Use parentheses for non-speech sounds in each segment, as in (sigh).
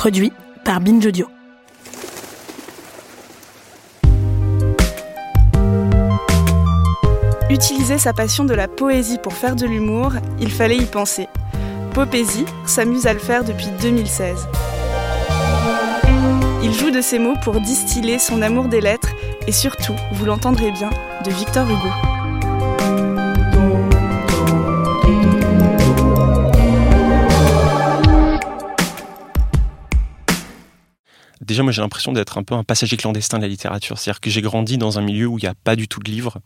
Produit par Binge Audio. Utiliser sa passion de la poésie pour faire de l'humour, il fallait y penser. Popésie s'amuse à le faire depuis 2016. Il joue de ses mots pour distiller son amour des lettres et surtout, vous l'entendrez bien, de Victor Hugo. Déjà, moi, j'ai l'impression d'être un peu un passager clandestin de la littérature. C'est-à-dire que j'ai grandi dans un milieu où il n'y a pas du tout de livres,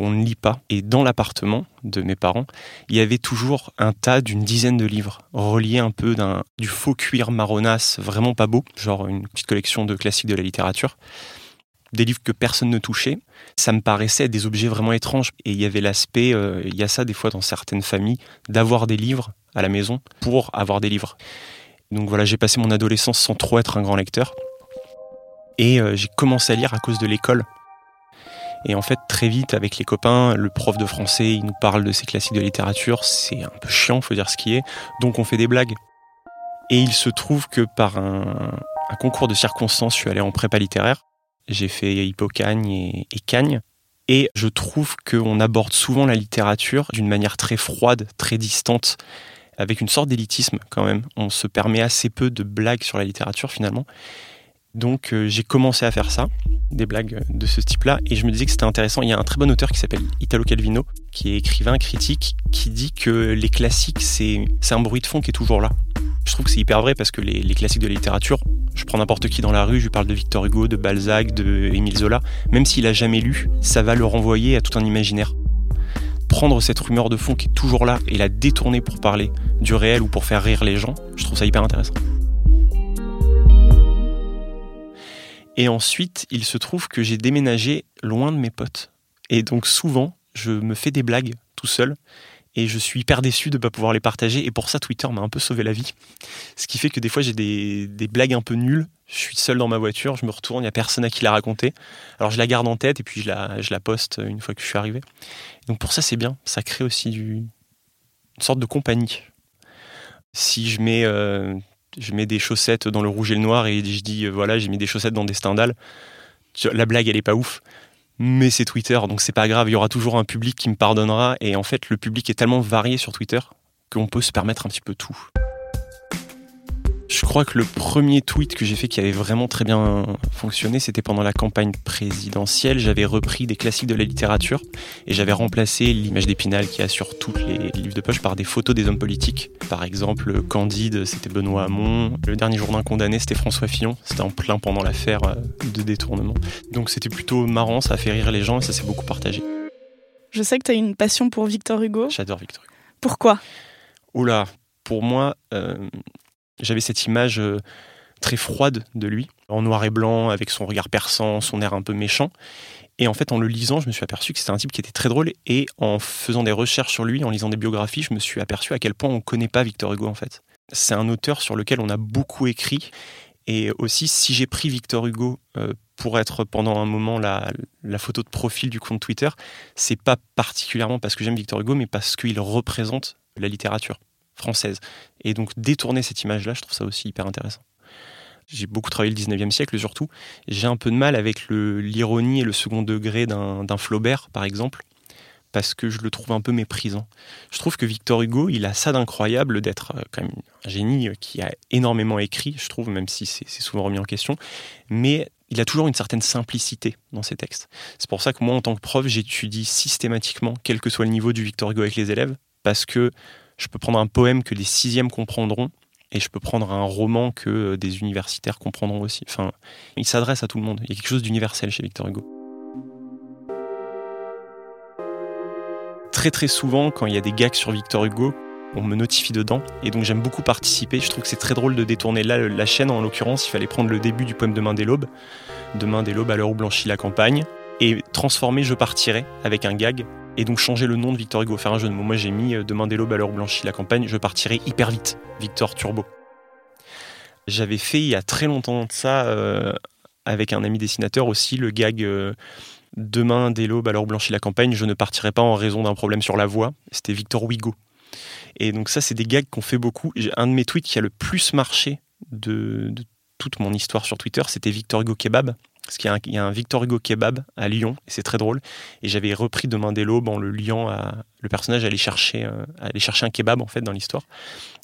où on ne lit pas. Et dans l'appartement de mes parents, il y avait toujours un tas d'une dizaine de livres, reliés un peu d'un, du faux cuir marronasse, vraiment pas beau, genre une petite collection de classiques de la littérature. Des livres que personne ne touchait. Ça me paraissait des objets vraiment étranges. Et il y avait l'aspect, euh, il y a ça des fois dans certaines familles, d'avoir des livres à la maison pour avoir des livres. Donc voilà, j'ai passé mon adolescence sans trop être un grand lecteur. Et euh, j'ai commencé à lire à cause de l'école. Et en fait, très vite, avec les copains, le prof de français, il nous parle de ses classiques de littérature. C'est un peu chiant, faut dire ce qui est. Donc on fait des blagues. Et il se trouve que par un, concours de circonstances, je suis allé en prépa littéraire. J'ai fait Hippocagne et, et Cagne. Et je trouve qu'on aborde souvent la littérature d'une manière très froide, très distante avec une sorte d'élitisme quand même. On se permet assez peu de blagues sur la littérature finalement. Donc euh, j'ai commencé à faire ça, des blagues de ce type-là, et je me disais que c'était intéressant. Il y a un très bon auteur qui s'appelle Italo Calvino, qui est écrivain, critique, qui dit que les classiques, c'est un bruit de fond qui est toujours là. Je trouve que c'est hyper vrai parce que les, les, classiques de la littérature, je prends n'importe qui dans la rue, je lui parle de Victor Hugo, de Balzac, de Émile Zola, même s'il a jamais lu, ça va le renvoyer à tout un imaginaire prendre cette rumeur de fond qui est toujours là et la détourner pour parler du réel ou pour faire rire les gens, je trouve ça hyper intéressant. Et ensuite, il se trouve que j'ai déménagé loin de mes potes. Et donc souvent, je me fais des blagues tout seul et je suis hyper déçu de ne pas pouvoir les partager. Et pour ça, Twitter m'a un peu sauvé la vie. Ce qui fait que des fois, j'ai des, des, blagues un peu nulles. Je suis seul dans ma voiture, je me retourne, il n'y a personne à qui la raconter. Alors je la garde en tête et puis je la, poste une fois que je suis arrivé. Donc pour ça, c'est bien. Ça crée aussi une sorte de compagnie. Si je mets, euh, je mets des chaussettes dans le rouge et le noir et je dis, euh, voilà, j'ai mis des chaussettes dans des Stendhal, la blague, elle est pas ouf mais c'est Twitter, donc c'est pas grave, il y aura toujours un public qui me pardonnera, et en fait le public est tellement varié sur Twitter qu'on peut se permettre un petit peu tout. Je crois que le premier tweet que j'ai fait qui avait vraiment très bien fonctionné, c'était pendant la campagne présidentielle. J'avais repris des classiques de la littérature et j'avais remplacé l'image d'Épinal qui a sur tous les livres de poche par des photos des hommes politiques. Par exemple, Candide, c'était Benoît Hamon. Le dernier jour d'un condamné, c'était François Fillon. C'était en plein pendant l'affaire euh, de détournement. Donc c'était plutôt marrant, ça a fait rire les gens et ça s'est beaucoup partagé. Je sais que tu as une passion pour Victor Hugo. J'adore Victor Hugo. Pourquoi? Oula, pour moi, euh, j'avais cette image euh, très froide de lui, en noir et blanc, avec son regard perçant, son air un peu méchant. Et en fait, en le lisant, je me suis aperçu que c'était un type qui était très drôle. Et en faisant des recherches sur lui, en lisant des biographies, je me suis aperçu à quel point on ne connaît pas Victor Hugo, en fait. C'est un auteur sur lequel on a beaucoup écrit. Et aussi, si j'ai pris Victor Hugo euh, pour être pendant un moment la, la, photo de profil du compte Twitter, c'est pas particulièrement parce que j'aime Victor Hugo, mais parce qu'il représente la littérature française. Et donc détourner cette image-là, je trouve ça aussi hyper intéressant. J'ai beaucoup travaillé le 19e siècle surtout. J'ai un peu de mal avec l'ironie et le second degré d'un Flaubert, par exemple, parce que je le trouve un peu méprisant. Je trouve que Victor Hugo, il a ça d'incroyable d'être euh, quand même un génie euh, qui a énormément écrit, je trouve, même si c'est souvent remis en question. Mais il a toujours une certaine simplicité dans ses textes. C'est pour ça que moi, en tant que prof, j'étudie systématiquement, quel que soit le niveau du Victor Hugo avec les élèves, parce que je peux prendre un poème que des sixièmes comprendront et je peux prendre un roman que euh, des universitaires comprendront aussi. Enfin, il s'adresse à tout le monde. Il y a quelque chose d'universel chez Victor Hugo. Très très souvent, quand il y a des gags sur Victor Hugo, on me notifie dedans et donc j'aime beaucoup participer. Je trouve que c'est très drôle de détourner là la chaîne en l'occurrence. Il fallait prendre le début du poème Demain des l'aube, Demain des l'aube à l'heure où blanchit la campagne, et transformer Je partirai avec un gag et donc changer le nom de Victor Hugo, faire un jeu de mots. Moi j'ai mis euh, Demain des l'aube à l'heure blanchit la campagne, je partirai hyper vite, Victor Turbo. J'avais fait il y a très longtemps de ça euh, avec un ami dessinateur aussi le gag euh, Demain dès l'aube à l'heure la campagne, je ne partirai pas en raison d'un problème sur la voix. C'était Victor Hugo. Et donc ça c'est des gags qu'on fait beaucoup. Un de mes tweets qui a le plus marché de, toute mon histoire sur Twitter, c'était Victor Hugo Kebab. Parce qu'il y, a un Victor Hugo Kebab à Lyon, et c'est très drôle. Et j'avais repris Demain dès l'aube en le liant à. Le personnage allait chercher, euh, chercher un kebab, en fait, dans l'histoire.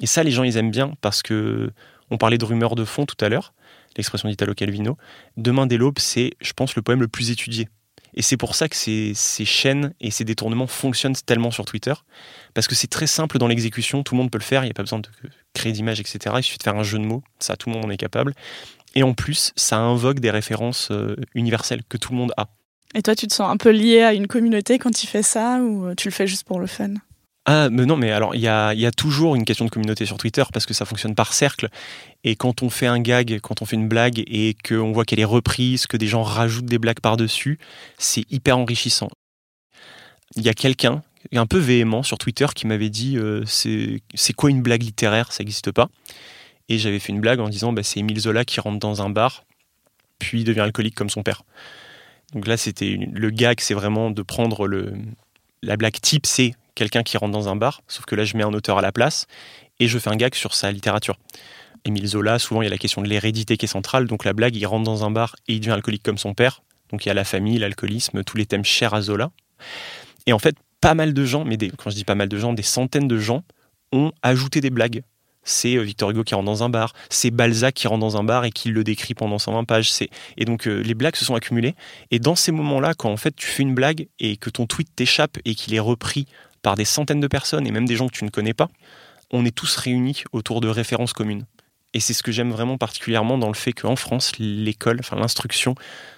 Et ça, les gens, ils aiment bien parce que. On parlait de rumeurs de fond tout à l'heure, l'expression d'Italo Calvino. Demain dès l'aube, c'est, je pense, le poème le plus étudié et c'est pour ça que ces, chaînes et ces détournements fonctionnent tellement sur Twitter. Parce que c'est très simple dans l'exécution, tout le monde peut le faire, il n'y a pas besoin de créer d'image, etc. Il suffit de faire un jeu de mots, ça tout le monde en est capable. Et en plus, ça invoque des références euh, universelles que tout le monde a. Et toi, tu te sens un peu lié à une communauté quand tu fais ça ou euh, tu le fais juste pour le fun? Ah, mais non, mais alors, il y a, y a, toujours une question de communauté sur Twitter parce que ça fonctionne par cercle. Et quand on fait un gag, quand on fait une blague et qu'on voit qu'elle est reprise, que des gens rajoutent des blagues par-dessus, c'est hyper enrichissant. Il y a quelqu'un, un peu véhément sur Twitter, qui m'avait dit euh, c'est quoi une blague littéraire? Ça n'existe pas. Et j'avais fait une blague en disant bah, c'est Émile Zola qui rentre dans un bar, puis devient alcoolique comme son père. Donc là, c'était le gag, c'est vraiment de prendre le, la blague type, c'est quelqu'un qui rentre dans un bar, sauf que là je mets un auteur à la place et je fais un gag sur sa littérature. Émile Zola, souvent il y a la question de l'hérédité qui est centrale, donc la blague, il rentre dans un bar et il devient alcoolique comme son père, donc il y a la famille, l'alcoolisme, tous les thèmes chers à Zola. Et en fait, pas mal de gens, mais quand je dis pas mal de gens, des centaines de gens ont ajouté des blagues. C'est euh, Victor Hugo qui rentre dans un bar, c'est Balzac qui rentre dans un bar et qui le décrit pendant 120 pages. Et donc euh, les blagues se sont accumulées. Et dans ces moments-là, quand en fait tu fais une blague et que ton tweet t'échappe et qu'il est repris par des centaines de personnes et même des gens que tu ne connais pas, on est tous réunis autour de références communes. Et c'est ce que j'aime vraiment particulièrement dans le fait qu'en France, l'école, enfin l'instruction,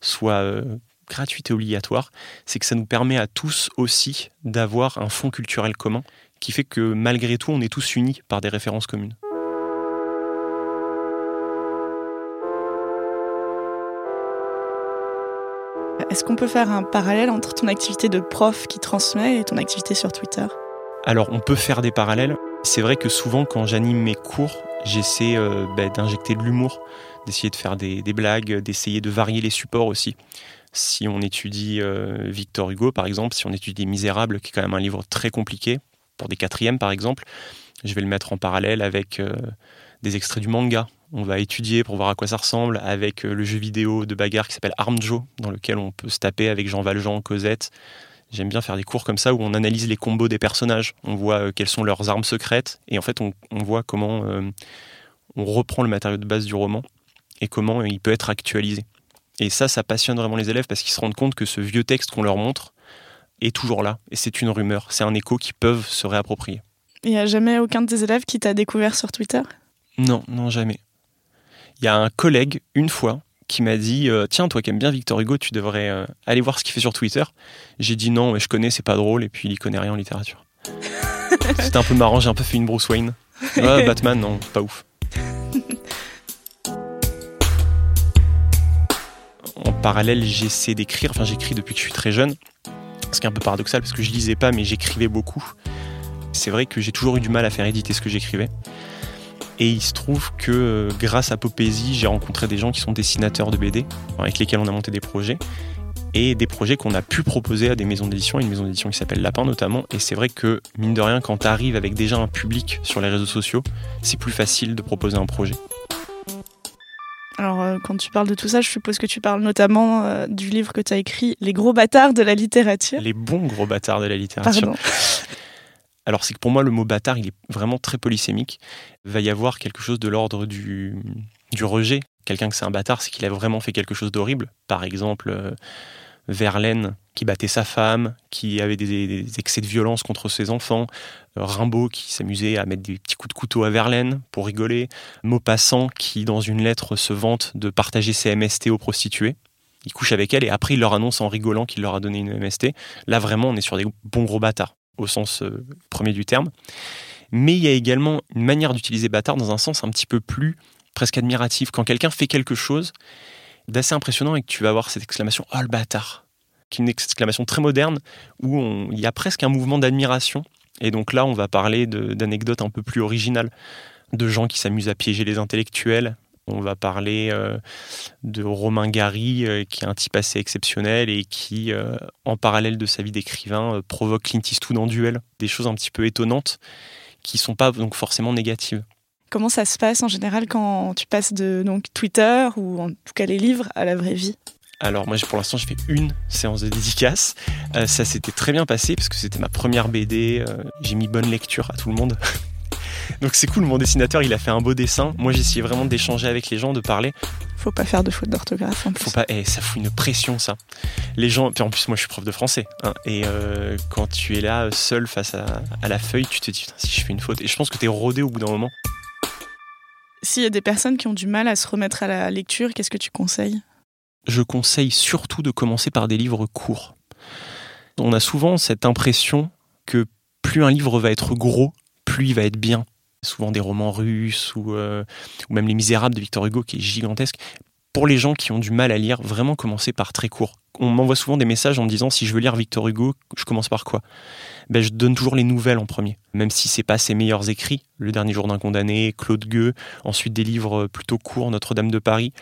soit euh, gratuite et obligatoire, c'est que ça nous permet à tous aussi d'avoir un fond culturel commun qui fait que malgré tout, on est tous unis par des références communes. Est-ce qu'on peut faire un parallèle entre ton activité de prof qui transmet et ton activité sur Twitter? Alors, on peut faire des parallèles. C'est vrai que souvent, quand j'anime mes cours, j'essaie euh, bah, d'injecter de l'humour, d'essayer de faire des, blagues, d'essayer de varier les supports aussi. Si on étudie euh, Victor Hugo, par exemple, si on étudie Misérable, qui est quand même un livre très compliqué, pour des quatrièmes par exemple, je vais le mettre en parallèle avec euh, des extraits du manga on va étudier pour voir à quoi ça ressemble avec euh, le jeu vidéo de bagarre qui s'appelle Arm Joe, dans lequel on peut se taper avec Jean Valjean, Cosette. J'aime bien faire des cours comme ça où on analyse les combos des personnages. On voit euh, quelles sont leurs armes secrètes et en fait on, voit comment on reprend le matériau de base du roman et comment il peut être actualisé. Et ça, ça passionne vraiment les élèves parce qu'ils se rendent compte que ce vieux texte qu'on leur montre est toujours là et c'est une rumeur, c'est un écho qu'ils peuvent se réapproprier. Il n'y a jamais aucun de tes élèves qui t'a découvert sur Twitter? Non, non, jamais. Il y a un collègue, une fois, qui m'a dit euh, Tiens, toi qui aimes bien Victor Hugo, tu devrais euh, aller voir ce qu'il fait sur Twitter. J'ai dit non, mais je connais, c'est pas drôle, et puis il connaît rien en littérature. (laughs) C'était un peu marrant, j'ai un peu fait une Bruce Wayne. (laughs) Batman, non, pas ouf. En parallèle, j'essaie d'écrire, enfin j'écris depuis que je suis très jeune, ce qui est un peu paradoxal parce que je lisais pas, mais j'écrivais beaucoup. C'est vrai que j'ai toujours eu du mal à faire éditer ce que j'écrivais. Et il se trouve que euh, grâce à Popésie, j'ai rencontré des gens qui sont dessinateurs de BD, avec lesquels on a monté des projets, et des projets qu'on a pu proposer à des maisons d'édition, une maison d'édition qui s'appelle Lapin notamment. Et c'est vrai que, mine de rien, quand tu arrives avec déjà un public sur les réseaux sociaux, c'est plus facile de proposer un projet. Alors, euh, quand tu parles de tout ça, je suppose que tu parles notamment euh, du livre que tu as écrit, Les gros bâtards de la littérature. Les bons gros bâtards de la littérature. Pardon. (laughs) Alors c'est que pour moi le mot bâtard il est vraiment très polysémique. Il va y avoir quelque chose de l'ordre du, du rejet. Quelqu'un que c'est un bâtard, c'est qu'il a vraiment fait quelque chose d'horrible. Par exemple, euh, Verlaine qui battait sa femme, qui avait des, excès de violence contre ses enfants, euh, Rimbaud qui s'amusait à mettre des petits coups de couteau à Verlaine pour rigoler, Maupassant qui dans une lettre se vante de partager ses MST aux prostituées. Il couche avec elle et après il leur annonce en rigolant qu'il leur a donné une MST. Là vraiment on est sur des bons gros bâtards au sens euh, premier du terme. Mais il y a également une manière d'utiliser bâtard dans un sens un petit peu plus presque admiratif. Quand quelqu'un fait quelque chose d'assez impressionnant et que tu vas avoir cette exclamation Oh le bâtard qui est une exclamation très moderne où il y a presque un mouvement d'admiration. Et donc là, on va parler d'anecdotes un peu plus originales, de gens qui s'amusent à piéger les intellectuels, on va parler euh, de Romain Gary, euh, qui est un type assez exceptionnel et qui, euh, en parallèle de sa vie d'écrivain, provoque Clint Eastwood en duel. Des choses un petit peu étonnantes qui ne sont pas donc forcément négatives. Comment ça se passe en général quand tu passes de donc, Twitter ou en tout cas les livres à la vraie vie? Alors moi pour l'instant j'ai fait une séance de dédicace. Euh, ça s'était très bien passé parce que c'était ma première BD. Euh, j'ai mis bonne lecture à tout le monde. (laughs) Donc c'est cool, mon dessinateur il a fait un beau dessin. Moi j'essayais vraiment d'échanger avec les gens, de parler. Faut pas faire de faute d'orthographe en plus. Faut pas, eh, ça fout une pression ça. Les gens, puis en plus moi je suis prof de français. Hein, et euh, quand tu es là seul face à, à, la feuille, tu te dis si je fais une faute. Et je pense que tu es rodé au bout d'un moment. S'il y a des personnes qui ont du mal à se remettre à la lecture, qu'est-ce que tu conseilles? Je conseille surtout de commencer par des livres courts. On a souvent cette impression que plus un livre va être gros, plus il va être bien. Souvent des romans russes ou, euh, ou même Les Misérables de Victor Hugo qui est gigantesque. Pour les gens qui ont du mal à lire, vraiment commencer par très court. On m'envoie souvent des messages en disant si je veux lire Victor Hugo, je commence par quoi? Ben, Je donne toujours les nouvelles en premier, même si c'est pas ses meilleurs écrits. Le dernier jour d'un condamné, Claude Gueux, ensuite des livres plutôt courts, Notre-Dame de Paris.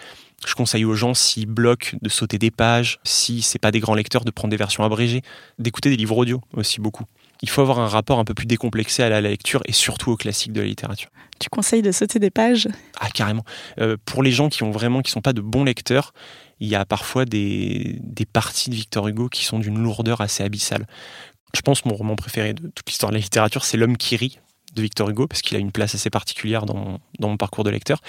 Je conseille aux gens, s'ils bloquent, de sauter des pages, si c'est pas des grands lecteurs, de prendre des versions abrégées, d'écouter des livres audio aussi beaucoup il faut avoir un rapport un peu plus décomplexé à la lecture et surtout aux classiques de la littérature. Tu conseilles de sauter des pages? Ah carrément. Euh, pour les gens qui ont vraiment qui sont pas de bons lecteurs, il y a parfois des, des parties de Victor Hugo qui sont d'une lourdeur assez abyssale. Je pense que mon roman préféré de toute l'histoire de la littérature, c'est L'homme qui rit de Victor Hugo, parce qu'il a une place assez particulière dans, dans mon parcours de lecteur.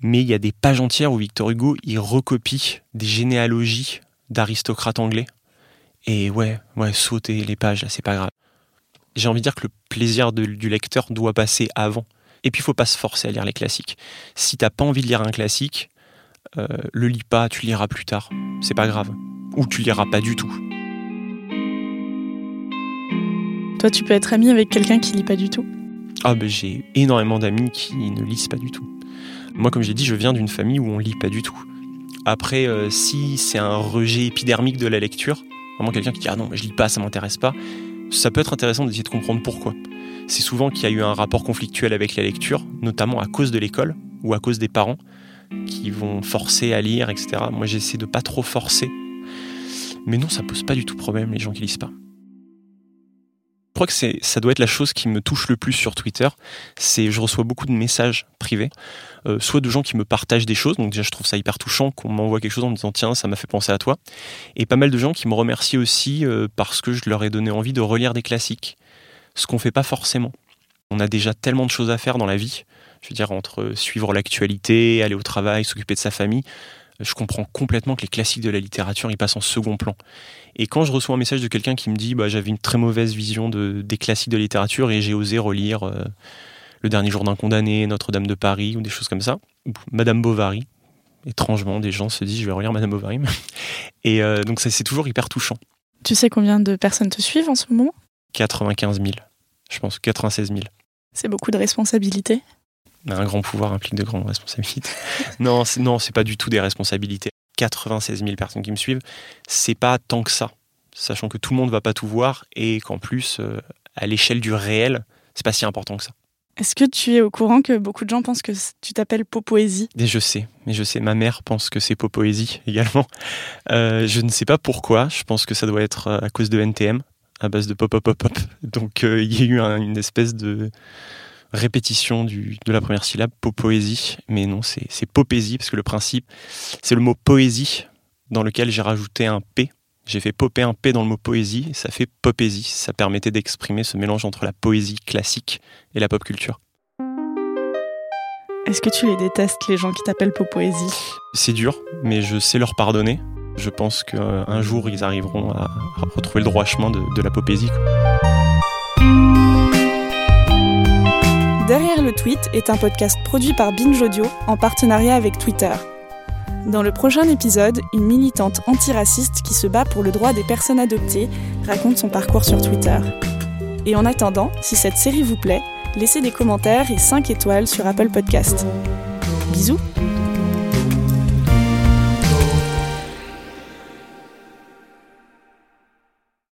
Mais il y a des pages entières où Victor Hugo, il recopie des généalogies d'aristocrates anglais. Et ouais, ouais, sauter les pages, là, c'est pas grave j'ai envie de dire que le plaisir du lecteur doit passer avant. Et puis, il faut pas se forcer à lire les classiques. Si t'as pas envie de lire un classique, euh, le lis pas, tu liras plus tard. C'est pas grave. Ou tu liras pas du tout. Toi, tu peux être ami avec quelqu'un qui lit pas du tout? Ah, ben j'ai énormément d'amis qui ne lisent pas du tout. Moi, comme j'ai dit, je viens d'une famille où on lit pas du tout. Après, euh, si c'est un rejet épidermique de la lecture, vraiment quelqu'un qui dit ah non, je lis pas, ça m'intéresse pas, ça peut être intéressant d'essayer de comprendre pourquoi. C'est souvent qu'il y a eu un rapport conflictuel avec la lecture, notamment à cause de l'école ou à cause des parents qui vont forcer à lire, etc. Moi, j'essaie de pas trop forcer. Mais non, ça pose pas du tout problème les gens qui lisent pas. Je crois que ça doit être la chose qui me touche le plus sur Twitter. C'est, je reçois beaucoup de messages privés, euh, soit de gens qui me partagent des choses. Donc déjà, je trouve ça hyper touchant qu'on m'envoie quelque chose en me disant tiens, ça m'a fait penser à toi. Et pas mal de gens qui me remercient aussi euh, parce que je leur ai donné envie de relire des classiques, ce qu'on fait pas forcément. On a déjà tellement de choses à faire dans la vie. Je veux dire entre suivre l'actualité, aller au travail, s'occuper de sa famille je comprends complètement que les classiques de la littérature ils passent en second plan. Et quand je reçois un message de quelqu'un qui me dit bah, j'avais une très mauvaise vision de, des classiques de littérature et j'ai osé relire euh, Le dernier jour d'un condamné, Notre-Dame de Paris ou des choses comme ça, Madame Bovary, étrangement des gens se disent je vais relire Madame Bovary. (laughs) et euh, donc ça c'est toujours hyper touchant. Tu sais combien de personnes te suivent en ce moment? 95 000, je pense 96 000. C'est beaucoup de responsabilités un grand pouvoir implique de grandes responsabilités. (laughs) non, non, c'est pas du tout des responsabilités. 96 000 personnes qui me suivent, c'est pas tant que ça. Sachant que tout le monde va pas tout voir et qu'en plus, euh, à l'échelle du réel, c'est pas si important que ça. Est-ce que tu es au courant que beaucoup de gens pensent que tu t'appelles Popoésie? Je sais, mais je sais. Ma mère pense que c'est Popoésie également. Euh, je ne sais pas pourquoi. Je pense que ça doit être à cause de NTM, à base de pop pop pop pop. Donc euh, il y a eu une espèce de répétition du, de la première syllabe, poésie, mais non, c'est popésie, parce que le principe, c'est le mot poésie, dans lequel j'ai rajouté un P. J'ai fait popper un P dans le mot poésie, et ça fait popésie. Ça permettait d'exprimer ce mélange entre la poésie classique et la pop culture. Est-ce que tu les détestes, les gens qui t'appellent poésie? C'est dur, mais je sais leur pardonner. Je pense qu'un jour, ils arriveront à, retrouver le droit chemin de, de la popésie. Le tweet est un podcast produit par Binge Audio en partenariat avec Twitter. Dans le prochain épisode, une militante antiraciste qui se bat pour le droit des personnes adoptées raconte son parcours sur Twitter. Et en attendant, si cette série vous plaît, laissez des commentaires et 5 étoiles sur Apple Podcast. Bisous